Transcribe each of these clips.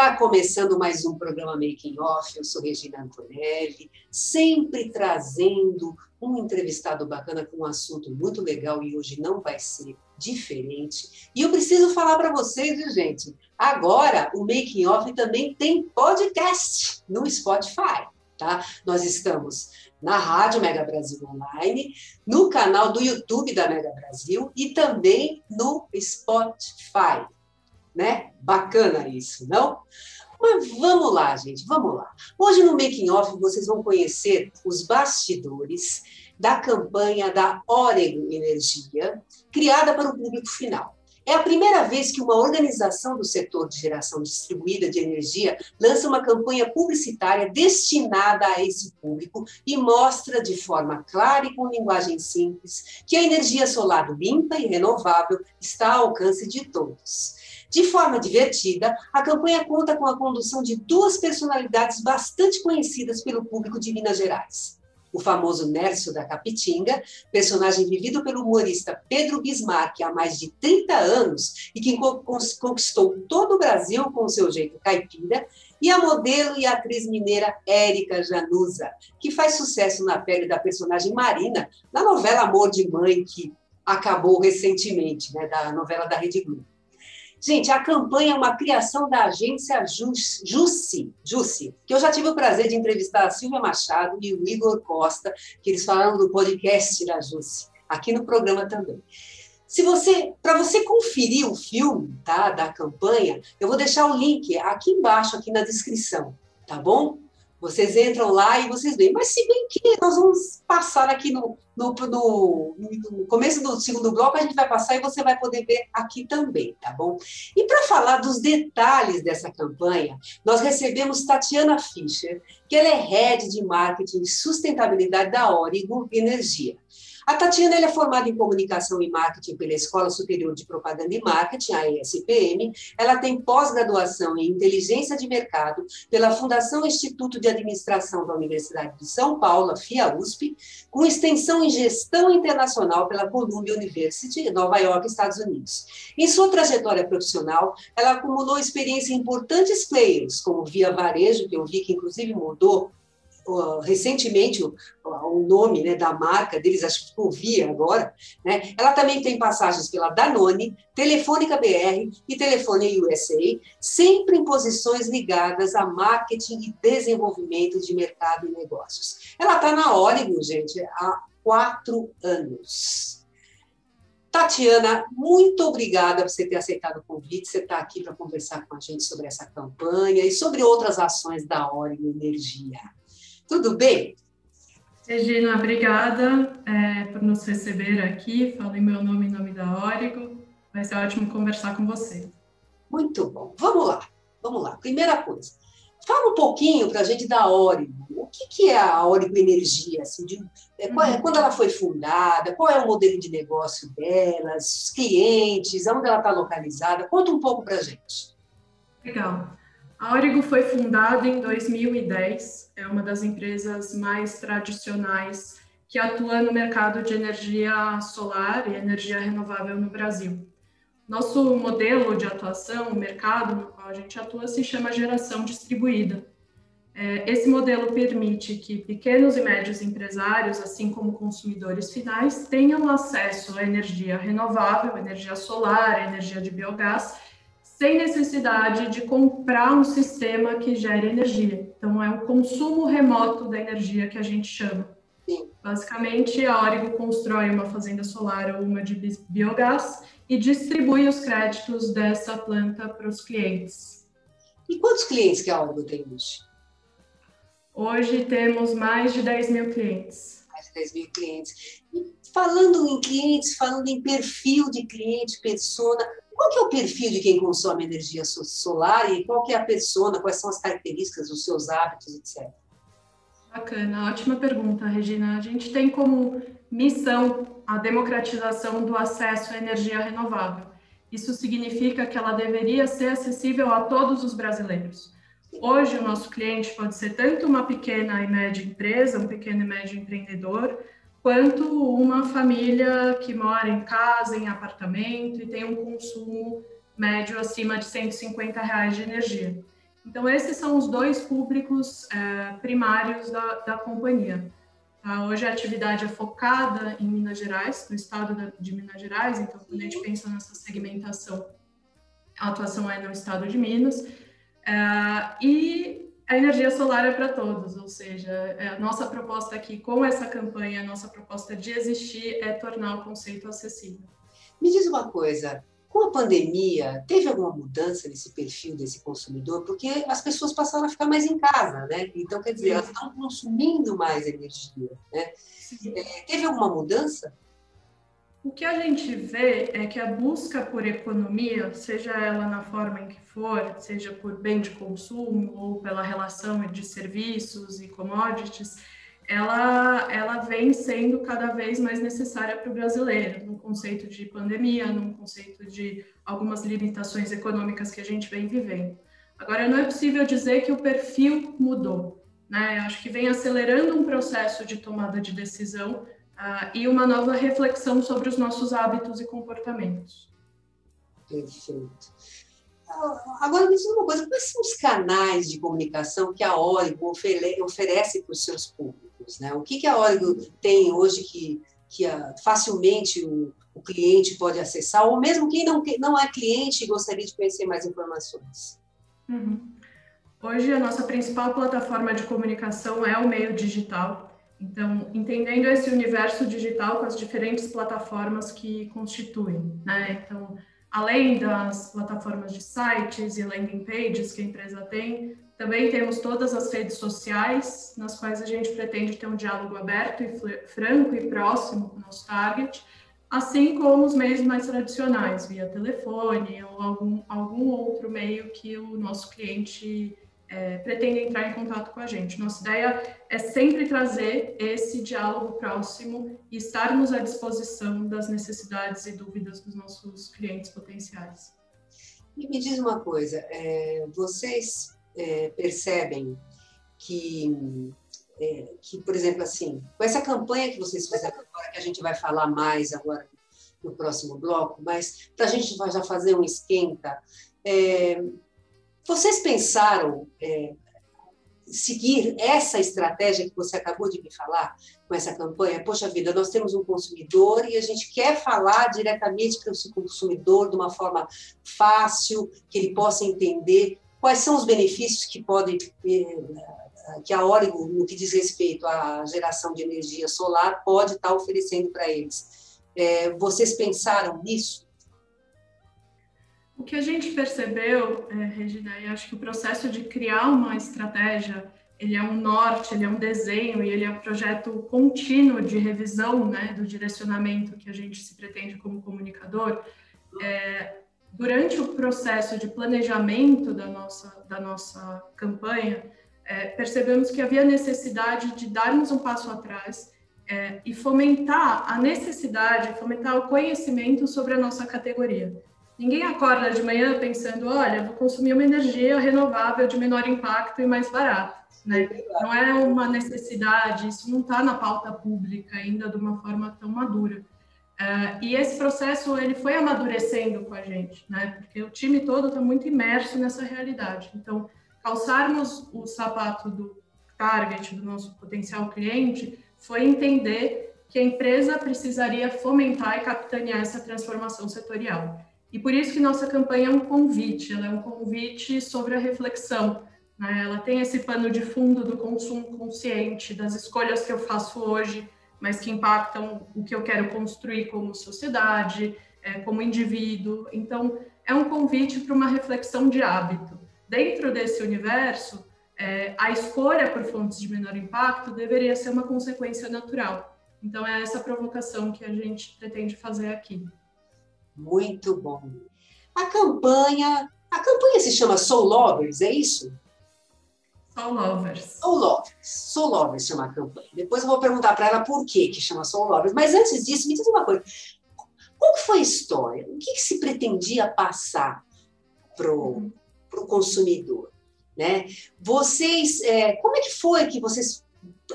Está começando mais um programa Making Off. Eu sou Regina Antonelli, sempre trazendo um entrevistado bacana com um assunto muito legal e hoje não vai ser diferente. E eu preciso falar para vocês, viu, gente? Agora o Making Off também tem podcast no Spotify, tá? Nós estamos na Rádio Mega Brasil Online, no canal do YouTube da Mega Brasil e também no Spotify né? Bacana isso, não? Mas vamos lá, gente, vamos lá. Hoje no Making Off vocês vão conhecer os bastidores da campanha da Orego Energia, criada para o público final. É a primeira vez que uma organização do setor de geração distribuída de energia lança uma campanha publicitária destinada a esse público e mostra de forma clara e com linguagem simples que a energia solar limpa e renovável está ao alcance de todos. De forma divertida, a campanha conta com a condução de duas personalidades bastante conhecidas pelo público de Minas Gerais. O famoso Nércio da Capitinga, personagem vivido pelo humorista Pedro Bismarck há mais de 30 anos e que conquistou todo o Brasil com seu jeito caipira, e a modelo e atriz mineira Érica Januza, que faz sucesso na pele da personagem Marina na novela Amor de Mãe, que acabou recentemente, né, da novela da Rede Globo. Gente, a campanha é uma criação da agência Jussi, Jussi, que eu já tive o prazer de entrevistar a Silvia Machado e o Igor Costa, que eles falaram do podcast da Jussi, aqui no programa também. Se você, para você conferir o filme, tá, da campanha, eu vou deixar o link aqui embaixo, aqui na descrição, tá bom? Vocês entram lá e vocês veem. Mas se bem que nós vamos passar aqui no, no, no, no, começo do segundo bloco, a gente vai passar e você vai poder ver aqui também, tá bom? E para falar dos detalhes dessa campanha, nós recebemos Tatiana Fischer, que ela é Head de Marketing e Sustentabilidade da Origo Energia. A Tatiana é formada em Comunicação e Marketing pela Escola Superior de Propaganda e Marketing, a ESPM. Ela tem pós-graduação em Inteligência de Mercado pela Fundação Instituto de Administração da Universidade de São Paulo, a FIA-USP, com extensão em Gestão Internacional pela Columbia University, Nova York, Estados Unidos. Em sua trajetória profissional, ela acumulou experiência em importantes players, como Via Varejo, que eu vi que inclusive mudou recentemente o, nome né, da marca deles, acho que ficou Via agora, né? ela também tem passagens pela Danone, Telefônica BR e Telefone USA, sempre em posições ligadas a marketing e desenvolvimento de mercado e negócios. Ela está na Oregon, gente, há quatro anos. Tatiana, muito obrigada por você ter aceitado o convite. Você está aqui para conversar com a gente sobre essa campanha e sobre outras ações da Oregon Energia. Tudo bem? Regina, obrigada é, por nos receber aqui. Falei meu nome em nome da Origo. Vai ser ótimo conversar com você. Muito bom. Vamos lá, vamos lá. Primeira coisa, fala um pouquinho para a gente da Origo. O que, que é a Origo Energia? Assim, de, é, é, uhum. Quando ela foi fundada? Qual é o modelo de negócio dela? Os clientes? Onde ela está localizada? Conta um pouco para a gente. Legal. A Origo foi fundada em 2010, é uma das empresas mais tradicionais que atua no mercado de energia solar e energia renovável no Brasil. Nosso modelo de atuação, o mercado no qual a gente atua, se chama geração distribuída. É, esse modelo permite que pequenos e médios empresários, assim como consumidores finais, tenham acesso à energia renovável, energia solar, energia de biogás, sem necessidade de comprar um sistema que gere energia. Então, é o consumo remoto da energia que a gente chama. Sim. Basicamente, a Origo constrói uma fazenda solar ou uma de biogás e distribui os créditos dessa planta para os clientes. E quantos clientes que a Origo tem hoje? Hoje temos mais de 10 mil clientes. Mais de 10 mil clientes. E falando em clientes, falando em perfil de cliente, persona, qual que é o perfil de quem consome energia solar e qual que é a persona, quais são as características, os seus hábitos, etc. Bacana, ótima pergunta, Regina. A gente tem como missão a democratização do acesso à energia renovável. Isso significa que ela deveria ser acessível a todos os brasileiros. Hoje, o nosso cliente pode ser tanto uma pequena e média empresa, um pequeno e médio empreendedor, quanto uma família que mora em casa, em apartamento e tem um consumo médio acima de 150 reais de energia. Então, esses são os dois públicos é, primários da, da companhia. Tá? Hoje a atividade é focada em Minas Gerais, no estado de Minas Gerais, então, quando a gente pensa nessa segmentação, a atuação é no estado de Minas. É, e a energia solar é para todos, ou seja, é a nossa proposta aqui com essa campanha, a nossa proposta de existir é tornar o conceito acessível. Me diz uma coisa, com a pandemia, teve alguma mudança nesse perfil desse consumidor? Porque as pessoas passaram a ficar mais em casa, né? Então, quer dizer, elas estão consumindo mais energia, né? É, teve alguma mudança? O que a gente vê é que a busca por economia, seja ela na forma em que for, seja por bem de consumo ou pela relação de serviços e commodities, ela, ela vem sendo cada vez mais necessária para o brasileiro, no conceito de pandemia, no conceito de algumas limitações econômicas que a gente vem vivendo. Agora, não é possível dizer que o perfil mudou. Né? Acho que vem acelerando um processo de tomada de decisão uh, e uma nova reflexão sobre os nossos hábitos e comportamentos. Perfeito. Agora, me diz uma coisa: quais são os canais de comunicação que a Origo oferece para os seus públicos? Né? O que, que a Origo tem hoje que, que facilmente o, o, cliente pode acessar, ou mesmo quem não, não é cliente e gostaria de conhecer mais informações? Uhum. Hoje, a nossa principal plataforma de comunicação é o meio digital. Então, entendendo esse universo digital com as diferentes plataformas que constituem, né? Então, além das plataformas de sites e landing pages que a empresa tem, também temos todas as redes sociais, nas quais a gente pretende ter um diálogo aberto e franco e próximo com o nosso target, assim como os meios mais tradicionais, via telefone ou algum, algum outro meio que o nosso cliente é, pretende entrar em contato com a gente. Nossa ideia é sempre trazer esse diálogo próximo e estarmos à disposição das necessidades e dúvidas dos nossos clientes potenciais. E me diz uma coisa, é, vocês é, percebem que, é, que, por exemplo, assim, com essa campanha que vocês fizeram agora, que a gente vai falar mais agora no próximo bloco, mas para a gente já fazer um esquenta, é, vocês pensaram é, seguir essa estratégia que você acabou de me falar com essa campanha? Poxa vida, nós temos um consumidor e a gente quer falar diretamente para o consumidor de uma forma fácil, que ele possa entender quais são os benefícios que podem é, que a Origo, no que diz respeito à geração de energia solar, pode estar oferecendo para eles. É, vocês pensaram nisso? O que a gente percebeu, é, Regina, e acho que o processo de criar uma estratégia, ele é um norte, ele é um desenho e ele é um projeto contínuo de revisão né, do direcionamento que a gente se pretende como comunicador. É, durante o processo de planejamento da nossa, da nossa campanha, é, percebemos que havia necessidade de darmos um passo atrás é, e fomentar a necessidade, fomentar o conhecimento sobre a nossa categoria. Ninguém acorda de manhã pensando, olha, vou consumir uma energia renovável de menor impacto e mais barata. Né? Não é uma necessidade, isso não está na pauta pública ainda de uma forma tão madura. Uh, e esse processo ele foi amadurecendo com a gente, né? Porque o time todo está muito imerso nessa realidade. Então, calçarmos o sapato do target, do nosso potencial cliente, foi entender que a empresa precisaria fomentar e capitanear essa transformação setorial. E por isso que nossa campanha é um convite, ela é um convite sobre a reflexão. Né? Ela tem esse pano de fundo do consumo consciente, das escolhas que eu faço hoje, mas que impactam o que eu quero construir como sociedade, é, como indivíduo. Então, é um convite para uma reflexão de hábito. Dentro desse universo, é, a escolha por fontes de menor impacto deveria ser uma consequência natural. Então, é essa provocação que a gente pretende fazer aqui. Muito bom. A campanha, a campanha se chama Soul Lovers, é isso? Soul Lovers. Soul Lovers. Soul Lovers chama a campanha. Depois eu vou perguntar para ela por que que chama Soul Lovers. Mas antes disso, me diz uma coisa. Qual foi a história? O que, que se pretendia passar para o uhum. consumidor? Né? Vocês, é, como é que foi que vocês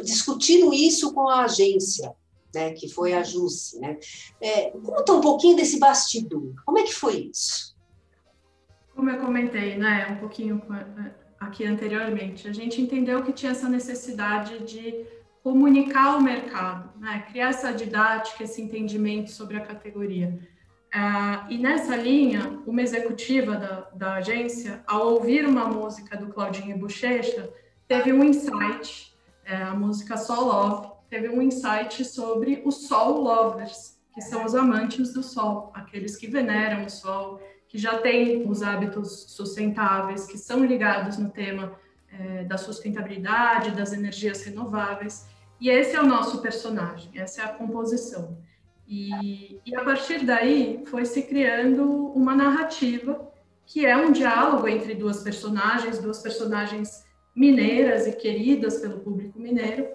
discutiram isso com a agência, né, que foi a JUSE? Né? É, conta um pouquinho desse bastidor. Como é que foi isso? Como eu comentei, né, um pouquinho é, aqui anteriormente, a gente entendeu que tinha essa necessidade de comunicar o mercado, né, criar essa didática, esse entendimento sobre a categoria. Uh, e nessa linha, uma executiva da, da agência, ao ouvir uma música do Claudinho Bochecha, teve um insight, é, a música Sol Love, teve um insight sobre os Sol Lovers, que são os amantes do sol, aqueles que veneram o sol, que já têm os hábitos sustentáveis, que são ligados no tema é, da sustentabilidade, das energias renováveis. E esse é o nosso personagem, essa é a composição. E, e a partir daí foi se criando uma narrativa que é um diálogo entre duas personagens, duas personagens mineiras e queridas pelo público mineiro.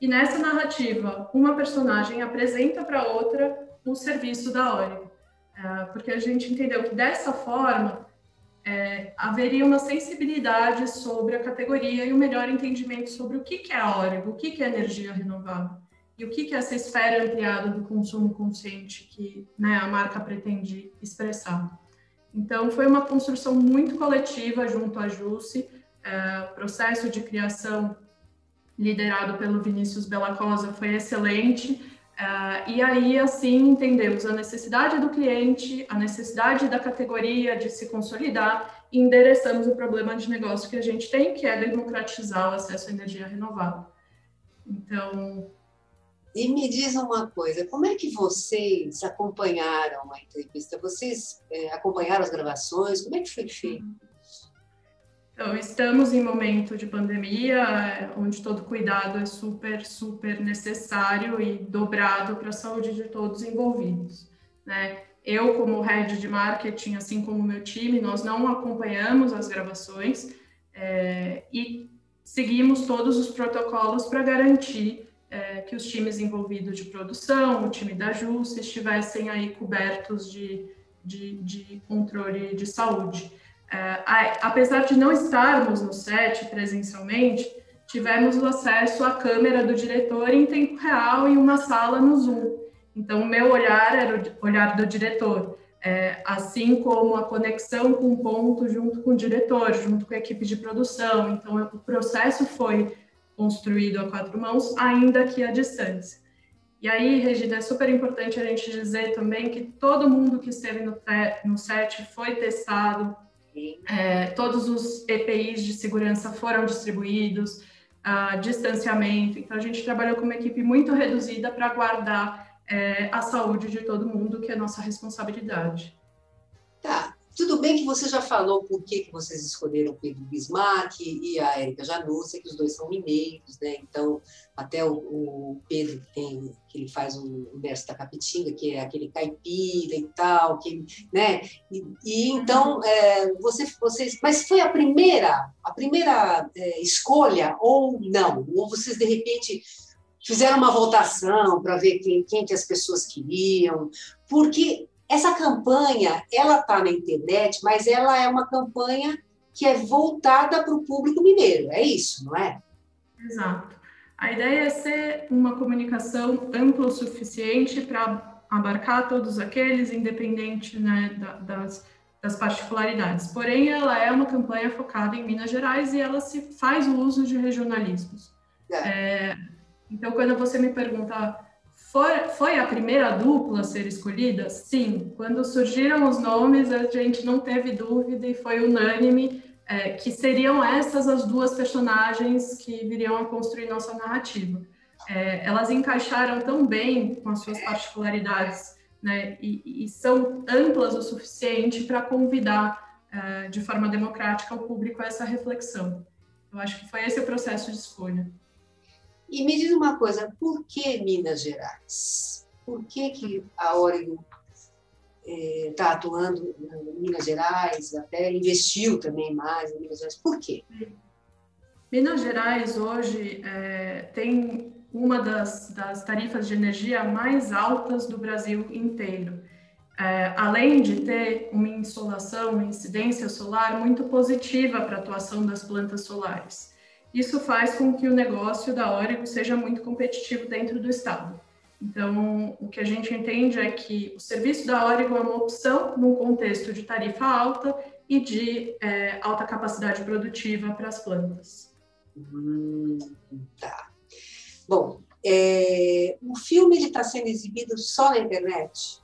E nessa narrativa, uma personagem apresenta para outra o serviço da Origo, é, porque a gente entendeu que dessa forma é, haveria uma sensibilidade sobre a categoria e um melhor entendimento sobre o que, é a Origo, o que, é energia renovável e o que, é essa esfera ampliada do consumo consciente que né, a marca pretende expressar. Então, foi uma construção muito coletiva junto à JUSE, é, processo de criação liderado pelo Vinícius Bellacosa foi excelente, é, e aí, assim, entendemos a necessidade do cliente, a necessidade da categoria de se consolidar e endereçamos o problema de negócio que a gente tem, que é democratizar o acesso à energia renovável. Então, e me diz uma coisa, como é que vocês acompanharam a entrevista? Vocês é, acompanharam as gravações? Como é que foi feito? Então, estamos em momento de pandemia, onde todo cuidado é super, super necessário e dobrado para a saúde de todos envolvidos. Né? Eu, como head de marketing, assim como meu time, nós não acompanhamos as gravações é, e seguimos todos os protocolos para garantir é, que os times envolvidos de produção, o time da JUS, estivessem aí cobertos de, de, de controle de saúde. É, apesar de não estarmos no set presencialmente, tivemos o acesso à câmera do diretor em tempo real em uma sala no Zoom. Então, o meu olhar era o olhar do diretor, é, assim como a conexão com o ponto junto com o diretor, junto com a equipe de produção. Então, o processo foi construído a quatro mãos, ainda que à distância. E aí, Regina, é super importante a gente dizer também que todo mundo que esteve no, no set foi testado, é, todos os EPIs de segurança foram distribuídos, uh, distanciamento. Então, a gente trabalhou com uma equipe muito reduzida para guardar é, a saúde de todo mundo, que é nossa responsabilidade. Tá. Tudo bem que você já falou por que, que vocês escolheram Pedro Bismarck e a Érica Janúcia, que os dois são mineiros, né? Então, até o, o Pedro que tem, que ele faz o verso da Capitinga, que é aquele caipira e tal, que, né? E, e então, é, você, vocês, mas foi a primeira, a primeira é, escolha ou não? Ou vocês de repente fizeram uma votação para ver quem, quem que as pessoas queriam? Porque essa campanha, ela está na internet, mas ela é uma campanha que é voltada para o público mineiro, é isso, não é? Exato. A ideia é ser uma comunicação ampla o suficiente para abarcar todos aqueles, independente né, das, das particularidades. Porém, ela é uma campanha focada em Minas Gerais e ela se faz o uso de regionalismos. É. É, então, quando você me pergunta foi, foi a primeira dupla a ser escolhida? Sim. Quando surgiram os nomes, a gente não teve dúvida e foi unânime é, que seriam essas as duas personagens que viriam a construir nossa narrativa. É, elas encaixaram tão bem com as suas particularidades né, e, e são amplas o suficiente para convidar é, de forma democrática o público a essa reflexão. Eu acho que foi esse o processo de escolha. E me diz uma coisa, por que Minas Gerais? Por que, que a Oregon está é, atuando em Minas Gerais, até investiu também mais em Minas Gerais? Por quê? Minas Gerais hoje é, tem uma das, das, tarifas de energia mais altas do Brasil inteiro. É, além de ter uma insolação, uma incidência solar muito positiva para a atuação das plantas solares. Isso faz com que o negócio da Órego seja muito competitivo dentro do estado. Então, o que a gente entende é que o serviço da Órego é uma opção num contexto de tarifa alta e de é, alta capacidade produtiva para as plantas. Hum, tá. Bom, é, o filme está sendo exibido só na internet?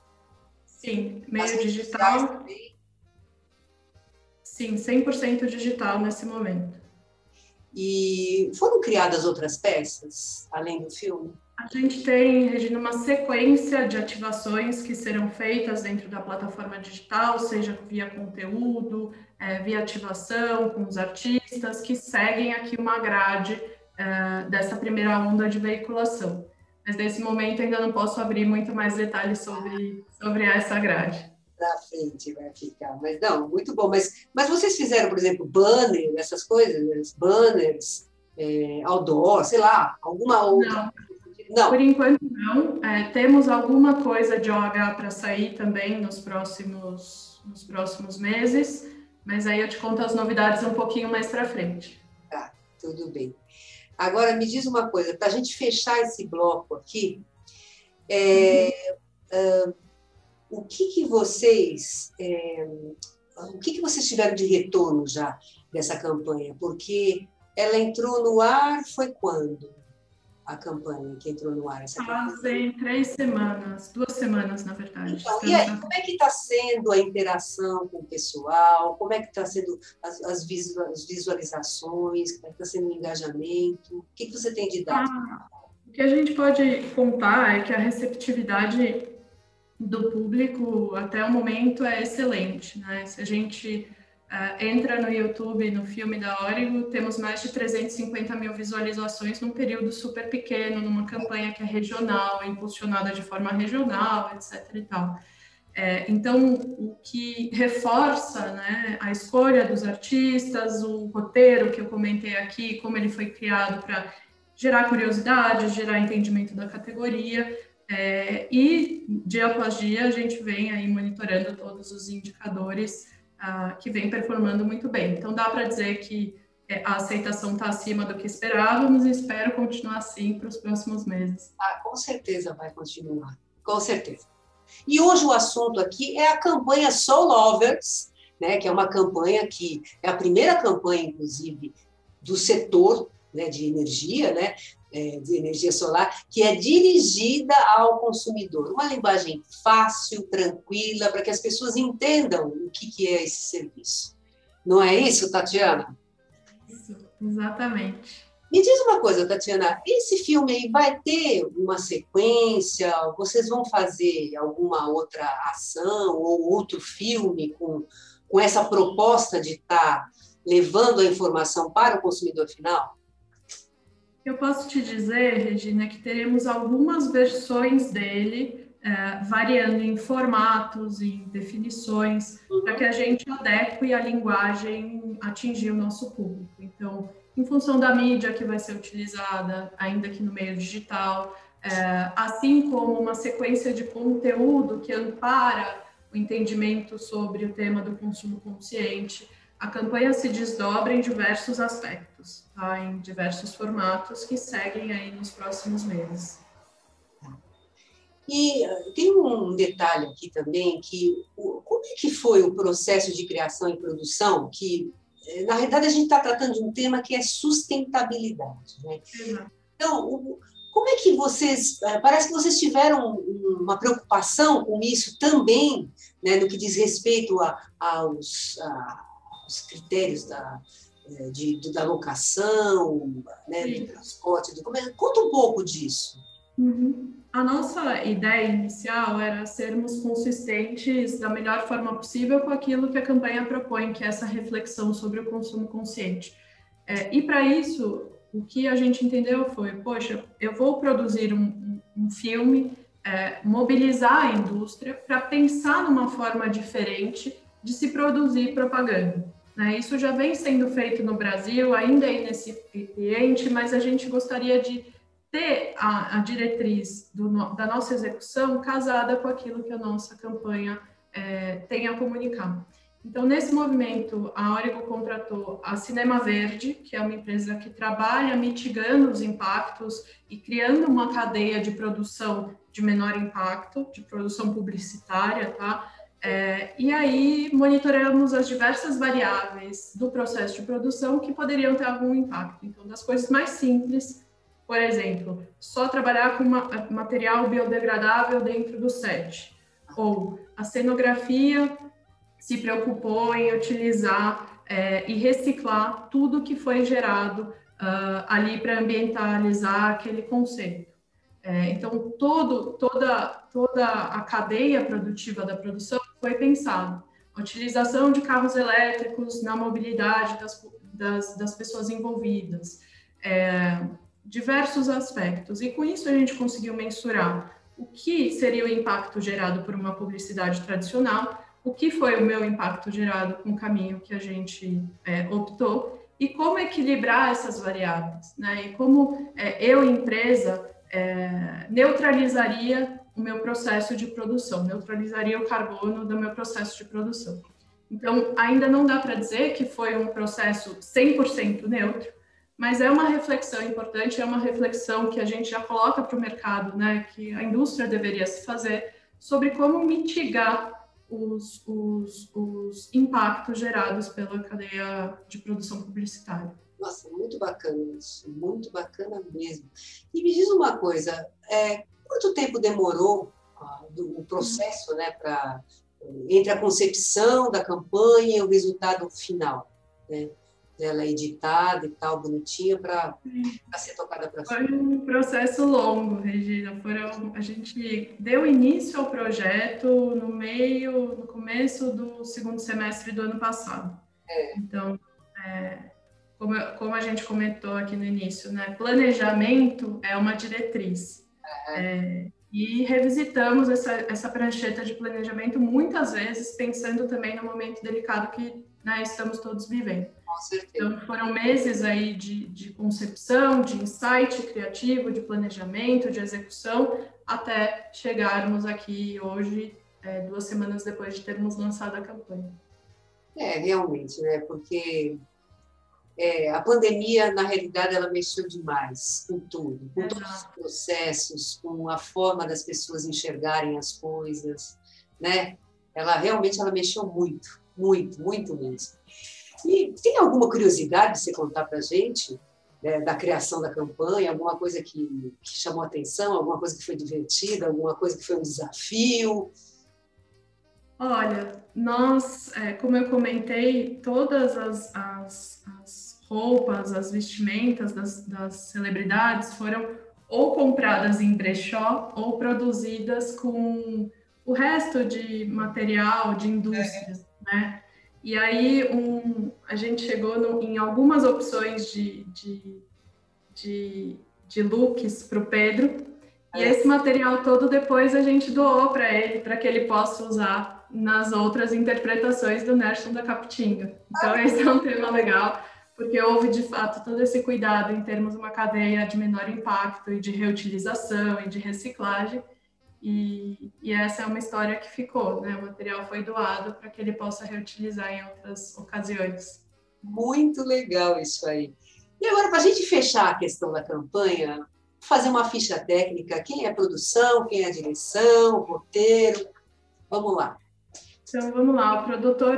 Sim, meio digital. Sim, 100% digital nesse momento. E foram criadas outras peças, além do filme? A gente tem, Regina, uma sequência de ativações que serão feitas dentro da plataforma digital, seja via conteúdo, é, via ativação com os artistas, que seguem aqui uma grade é, dessa primeira onda de veiculação. Mas nesse momento ainda não posso abrir muito mais detalhes sobre, sobre essa grade da frente vai ficar. Mas não, muito bom. Mas, mas vocês fizeram, por exemplo, banner, essas coisas, banners, é, outdoor, sei lá, alguma outra? Não. não. Por enquanto não. É, temos alguma coisa de OH para sair também nos próximos, nos próximos meses, mas aí eu te conto as novidades um pouquinho mais para frente. Tá, tudo bem. Agora me diz uma coisa, para a gente fechar esse bloco aqui, é, uhum. uh, o que, que vocês é, o que, que vocês tiveram de retorno já dessa campanha? Porque ela entrou no ar foi quando? A campanha que entrou no ar? Essa Fazem três semanas, duas semanas, na verdade. Então, e aí, como é que está sendo a interação com o pessoal? Como é que está sendo as, as, visualizações? Como é que está sendo o engajamento? O que, que você tem de dados? Ah, o que a gente pode contar é que a receptividade do público até o momento é excelente. Né? Se a gente uh, entra no YouTube, no filme da Origo, temos mais de 350 mil visualizações num período super pequeno, numa campanha que é regional, impulsionada de forma regional, etc. E tal. É, então, o que reforça né, a escolha dos artistas, o roteiro que eu comentei aqui, como ele foi criado para gerar curiosidade, gerar entendimento da categoria, é, e dia após dia a gente vem aí monitorando todos os indicadores ah, que vem performando muito bem. Então dá para dizer que é, a aceitação está acima do que esperávamos e espero continuar assim para os próximos meses. Ah, com certeza vai continuar, com certeza. E hoje o assunto aqui é a campanha Soul Lovers, né, que é uma campanha que é a primeira campanha, inclusive, do setor né, de energia, né, é, de energia solar, que é dirigida ao consumidor. Uma linguagem fácil, tranquila, para que as pessoas entendam o que, que é esse serviço. Não é isso, Tatiana? Isso, exatamente. Me diz uma coisa, Tatiana, esse filme aí vai ter uma sequência? Vocês vão fazer alguma outra ação ou outro filme com, com essa proposta de estar tá levando a informação para o consumidor final? Eu posso te dizer, Regina, que teremos algumas versões dele, é, variando em formatos e definições, para que a gente adeque a linguagem atingir o nosso público. Então, em função da mídia que vai ser utilizada, ainda que no meio digital, é, assim como uma sequência de conteúdo que ampara o entendimento sobre o tema do consumo consciente, a campanha se desdobra em diversos aspectos, tá? em diversos formatos que seguem aí nos próximos meses. E eh, tem um detalhe aqui também, que como é que foi o processo de criação e produção, que eh, na realidade a gente está tratando de um tema que é sustentabilidade. Né? Então, como é que vocês, eh, parece que vocês tiveram uma preocupação com isso também, né, no que diz respeito a, aos, a, os critérios da, é, de, da locação, né, do transporte, do comércio. Conta um pouco disso. Uhum. A nossa ideia inicial era sermos consistentes da melhor forma possível com aquilo que a campanha propõe, que é essa reflexão sobre o consumo consciente. É, e para isso, o que a gente entendeu foi, poxa, eu vou produzir um, um filme, é, mobilizar a indústria para pensar numa forma diferente de se produzir propaganda. Né? Isso já vem sendo feito no Brasil, ainda é incipiente, mas a gente gostaria de ter a, a diretriz do, da nossa execução casada com aquilo que a nossa campanha é, tem a comunicar. Então, nesse movimento, a Origo contratou a Cinema Verde, que é uma empresa que trabalha mitigando os impactos e criando uma cadeia de produção de menor impacto, de produção publicitária, tá? É, e aí monitoramos as diversas variáveis do processo de produção que poderiam ter algum impacto. Então, das coisas mais simples, por exemplo, só trabalhar com uma, material biodegradável dentro do set, ou a cenografia se preocupou em utilizar é, e reciclar tudo que foi gerado uh, ali para ambientalizar aquele conceito. É, então, todo, toda, toda a cadeia produtiva da produção foi pensado. A utilização de carros elétricos na mobilidade das, das, das pessoas envolvidas, é, diversos aspectos. E com isso a gente conseguiu mensurar o que seria o impacto gerado por uma publicidade tradicional o que foi o meu impacto gerado com o caminho que a gente é, optou e como equilibrar essas variáveis, né? E como é, eu, empresa, é, neutralizaria o meu processo de produção, neutralizaria o carbono do meu processo de produção. Então, ainda não dá para dizer que foi um processo 100% neutro, mas é uma reflexão importante, é uma reflexão que a gente já coloca para o mercado, né, que a indústria deveria se fazer sobre como mitigar os, os, os impactos gerados pela cadeia de produção publicitária. Nossa, muito bacana isso, muito bacana mesmo. E me diz uma coisa, é, quanto tempo demorou ah, do, o processo, né, para entre a concepção da campanha e o resultado final, né? dela editada e tal, bonitinha, para ser tocada para frente? Foi um processo longo, Regina. Foram, a gente deu início ao projeto no meio, no começo do segundo semestre do ano passado. É. Então, é, como, como, a gente comentou aqui no início, né, planejamento é uma diretriz. É, e revisitamos essa, essa prancheta de planejamento muitas vezes, pensando também no momento delicado que né, estamos todos vivendo. Então, foram meses aí de, de concepção, de insight criativo, de planejamento, de execução, até chegarmos aqui hoje, é, duas semanas depois de termos lançado a campanha. É, realmente, né? Porque é, a pandemia, na realidade, ela mexeu demais com tudo, com todos os processos, com a forma das pessoas enxergarem as coisas, né? Ela realmente ela mexeu muito, muito, muito mesmo. E tem alguma curiosidade de você contar para a gente né, da criação da campanha? Alguma coisa que, que chamou atenção? Alguma coisa que foi divertida? Alguma coisa que foi um desafio? Olha, nós, é, como eu comentei, todas as, as, as roupas, as vestimentas das, das, celebridades foram ou compradas em brechó ou produzidas com o resto de material de indústria, é. né? E aí um, a gente chegou no, em algumas opções de, de, de, de looks para o Pedro. É. E esse material todo depois a gente doou para ele, para que ele possa usar nas outras interpretações do Nelson da Capitinga. Então, ah. esse é um tema legal, porque houve de fato todo esse cuidado em termos de uma cadeia de menor impacto e de reutilização e de reciclagem. E, e, essa é uma história que ficou, né? O material foi doado para que ele possa reutilizar em outras ocasiões. Muito legal isso aí. E agora, para a gente fechar a questão da campanha, fazer uma ficha técnica: quem é a produção, quem é a direção, roteiro. Vamos lá. Então, vamos lá. O produtor,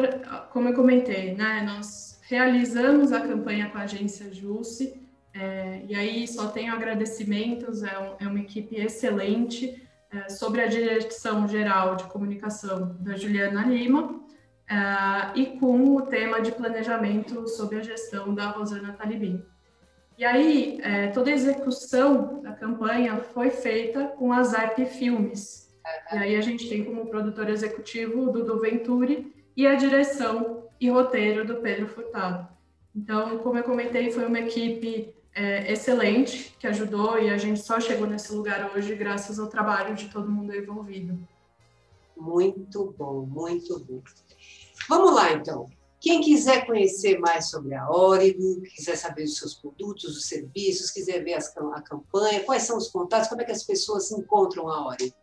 como eu comentei, né? Nós realizamos a campanha com a agência Jusce, é, e aí só tenho agradecimentos, é, um, é uma equipe excelente é, sobre a direção geral de comunicação da Juliana Lima é, e com o tema de planejamento sob a gestão da Rosana Talibim. E aí, é, toda a execução da campanha foi feita com a Zap Filmes. E aí a gente tem como produtor executivo o Dudu Venturi e a direção e roteiro do Pedro Furtado. Então, como eu comentei, foi uma equipe é, excelente que ajudou e a gente só chegou nesse lugar hoje graças ao trabalho de todo mundo envolvido. Muito bom, muito bom. Vamos lá, então. Quem quiser conhecer mais sobre a Origo, quiser saber dos seus produtos, os serviços, quiser ver as, a campanha, quais são os contatos, como é que as pessoas encontram a Origo?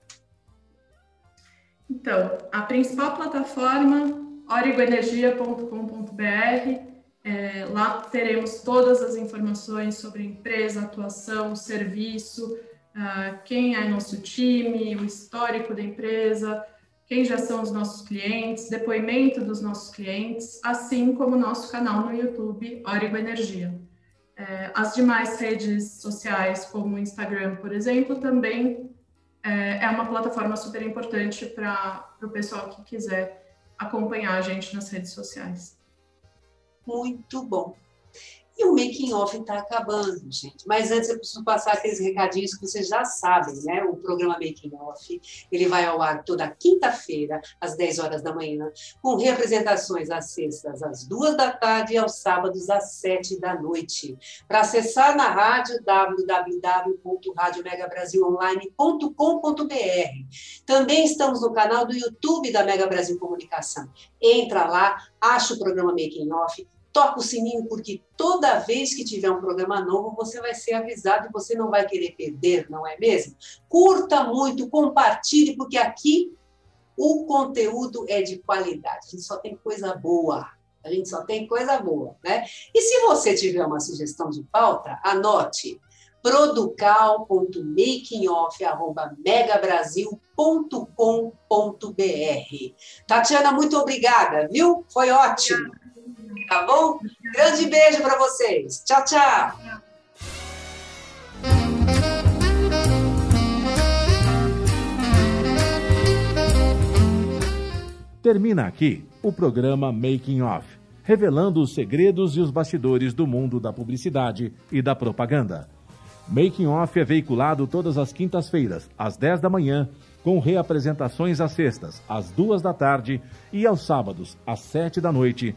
Então, a principal plataforma, origoenergia.com.br, é, lá teremos todas as informações sobre empresa, atuação, serviço, uh, quem é nosso time, o histórico da empresa, quem já são os nossos clientes, depoimento dos nossos clientes, assim como nosso canal no YouTube, Origo Energia. É, as demais redes sociais, como o Instagram, por exemplo, também é, é uma plataforma super importante para o pessoal que quiser acompanhar a gente nas redes sociais muito bom. E o making off está acabando, gente. Mas antes eu preciso passar aqueles recadinhos que vocês já sabem, né? O programa Making Off, ele vai ao ar toda quinta-feira, às 10 horas da manhã, com representações às sextas, às 2 da tarde e aos sábados, às 7 da noite. Para acessar na rádio, www.radiomegabrasilonline.com.br. Também estamos no canal do YouTube da Mega Brasil Comunicação. Entra lá, acha o programa Making Off, toca o sininho, porque toda vez que tiver um programa novo, você vai ser avisado e você não vai querer perder, não é mesmo? Curta muito, compartilhe, porque aqui o conteúdo é de qualidade. A gente só tem coisa boa. A gente só tem coisa boa, né? E se você tiver uma sugestão de pauta, anote producal.makingoff.megabrasil.com.br. Tatiana, muito obrigada, viu? Foi ótimo. Tá bom? Grande beijo para vocês. Tchau, tchau. Termina aqui o programa Making Off, revelando os segredos e os bastidores do mundo da publicidade e da propaganda. Making Off é veiculado todas as quintas-feiras, às 10 da manhã, com reapresentações às sextas, às 2 da tarde e aos sábados, às 7 da noite,